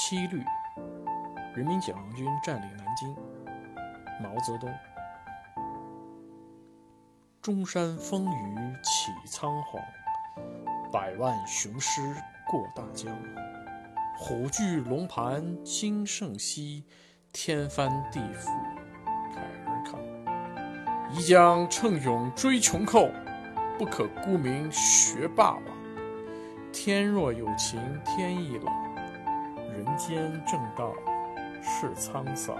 七律，人民解放军占领南京。毛泽东。中山风雨起苍黄，百万雄师过大江。虎踞龙盘今胜昔，天翻地覆慨而慷。宜将乘勇追穷寇，不可沽名学霸王。天若有情天亦老，人间正道是沧桑。